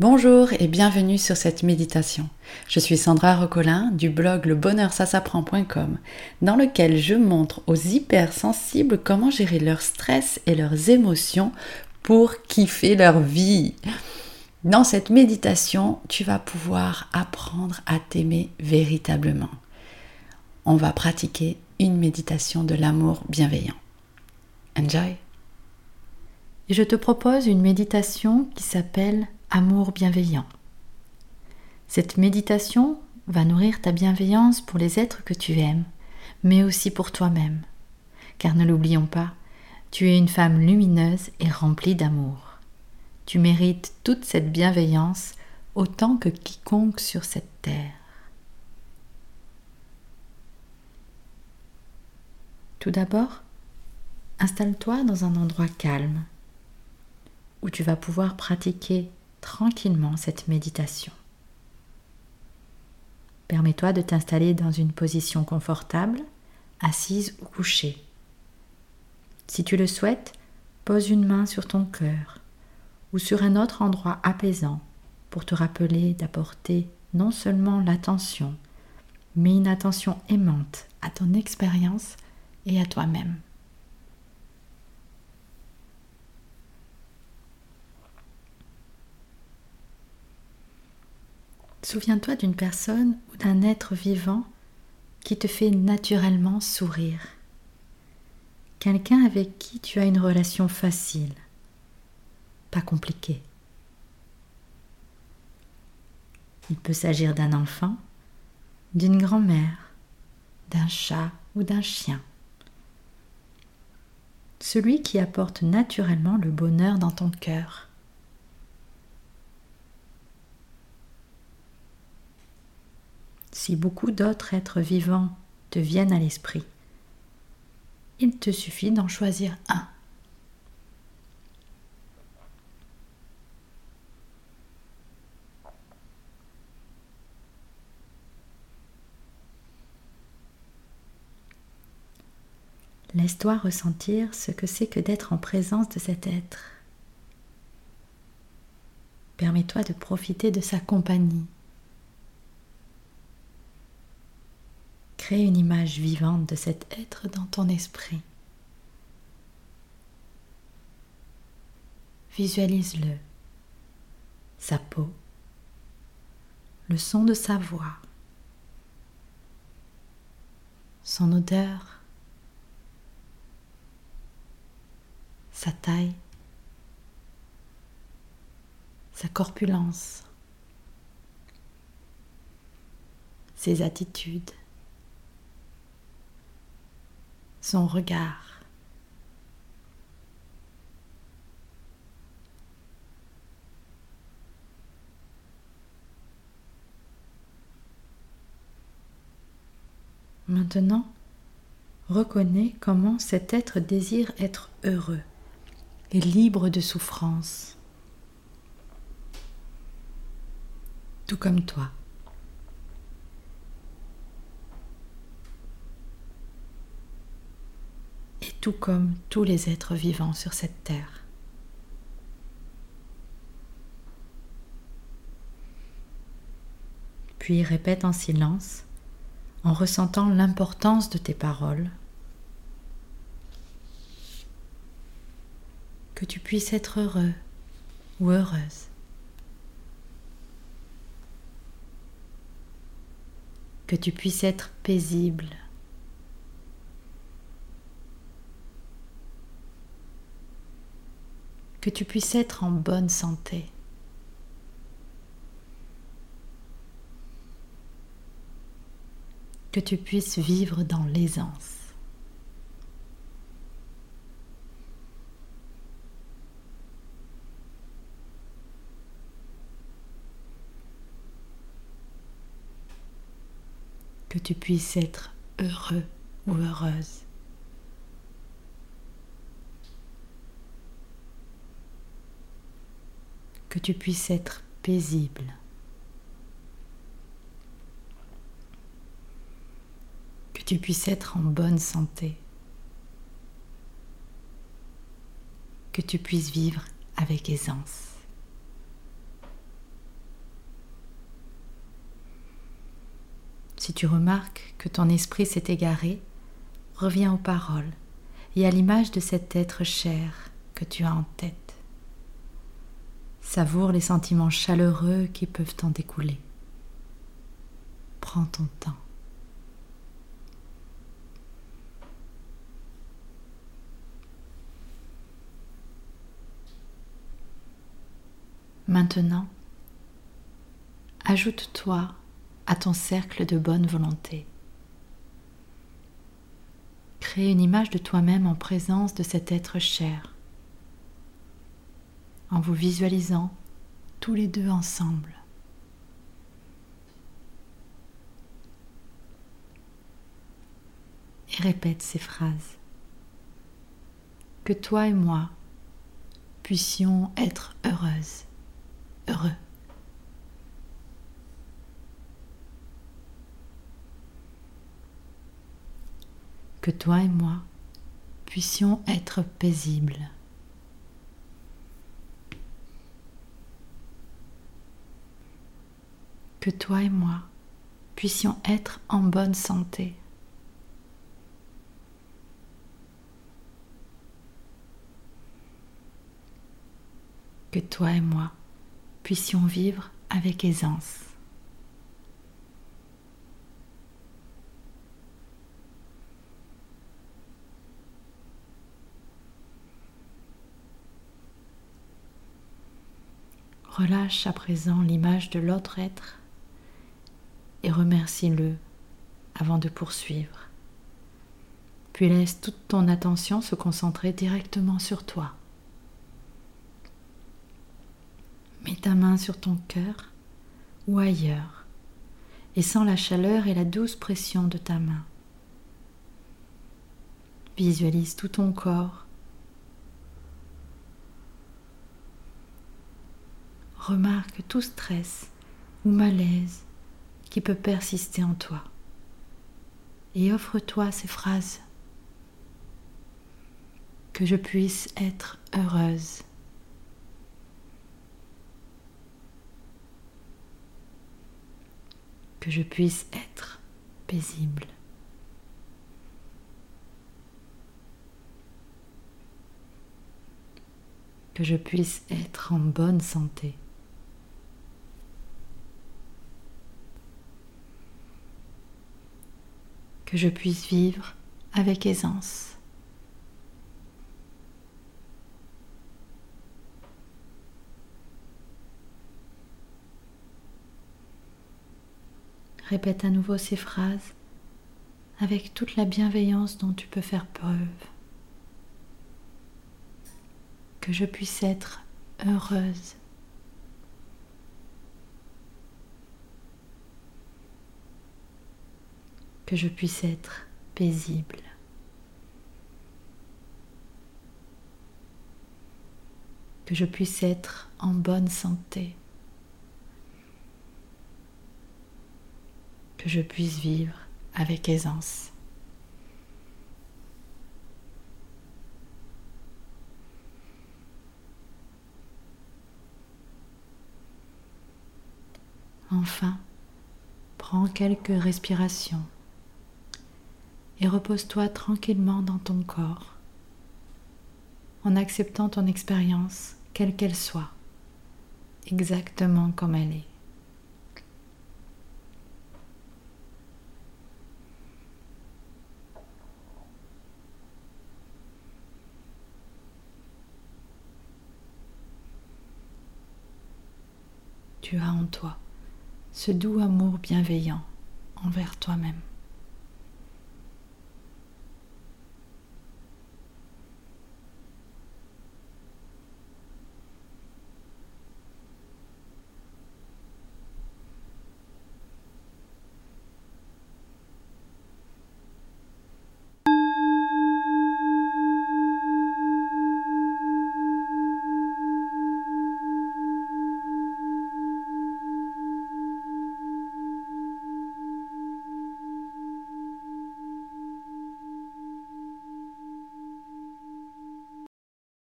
Bonjour et bienvenue sur cette méditation. Je suis Sandra Rocolin du blog le dans lequel je montre aux hypersensibles comment gérer leur stress et leurs émotions pour kiffer leur vie. Dans cette méditation, tu vas pouvoir apprendre à t'aimer véritablement. On va pratiquer une méditation de l'amour bienveillant. Enjoy. Je te propose une méditation qui s'appelle amour bienveillant. Cette méditation va nourrir ta bienveillance pour les êtres que tu aimes, mais aussi pour toi-même. Car ne l'oublions pas, tu es une femme lumineuse et remplie d'amour. Tu mérites toute cette bienveillance autant que quiconque sur cette terre. Tout d'abord, installe-toi dans un endroit calme où tu vas pouvoir pratiquer tranquillement cette méditation. Permets-toi de t'installer dans une position confortable, assise ou couchée. Si tu le souhaites, pose une main sur ton cœur ou sur un autre endroit apaisant pour te rappeler d'apporter non seulement l'attention, mais une attention aimante à ton expérience et à toi-même. Souviens-toi d'une personne ou d'un être vivant qui te fait naturellement sourire. Quelqu'un avec qui tu as une relation facile, pas compliquée. Il peut s'agir d'un enfant, d'une grand-mère, d'un chat ou d'un chien. Celui qui apporte naturellement le bonheur dans ton cœur. Si beaucoup d'autres êtres vivants te viennent à l'esprit. Il te suffit d'en choisir un. Laisse-toi ressentir ce que c'est que d'être en présence de cet être. Permets-toi de profiter de sa compagnie. Crée une image vivante de cet être dans ton esprit. Visualise-le, sa peau, le son de sa voix, son odeur, sa taille, sa corpulence, ses attitudes regard. Maintenant, reconnais comment cet être désire être heureux et libre de souffrance, tout comme toi. Tout comme tous les êtres vivants sur cette terre. Puis répète en silence, en ressentant l'importance de tes paroles, que tu puisses être heureux ou heureuse. Que tu puisses être paisible que tu puisses être en bonne santé. Que tu puisses vivre dans l'aisance. Que tu puisses être heureux ou heureuse. que tu puisses être paisible. Que tu puisses être en bonne santé. Que tu puisses vivre avec aisance. Si tu remarques que ton esprit s'est égaré, reviens aux paroles et à l'image de cet être cher que tu as en tête. Savoure les sentiments chaleureux qui peuvent en découler. Prends ton temps. Maintenant, ajoute-toi à ton cercle de bonne volonté. Crée une image de toi-même en présence de cet être cher, en vous visualisant tous les deux ensemble. Et répète ces phrases. Que toi et moi puissions être heureuses heureux. Que toi et moi puissions être paisibles. Que toi et moi puissions être en bonne santé. Que toi et moi puissions vivre avec aisance. Relâche à présent l'image de l'autre être et remercie-le avant de poursuivre. Puis laisse toute ton attention se concentrer directement sur toi. Mets ta main sur ton cœur ou ailleurs et sens la chaleur et la douce pression de ta main. Visualise tout ton corps. Remarque tout stress ou malaise qui peut persister en toi et offre-toi ces phrases. Que je puisse être heureuse que je puisse être paisible. Que je puisse être en bonne santé. Que je puisse vivre avec aisance. Répète à nouveau ces phrases avec toute la bienveillance dont tu peux faire preuve. Que je puisse être heureuse. Que je puisse être paisible. Que je puisse être en bonne santé. que je puisse vivre avec aisance. Enfin, prends quelques respirations et repose-toi tranquillement dans ton corps en acceptant ton expérience, quelle qu'elle soit, exactement comme elle est. tu as en toi ce doux amour bienveillant envers toi-même.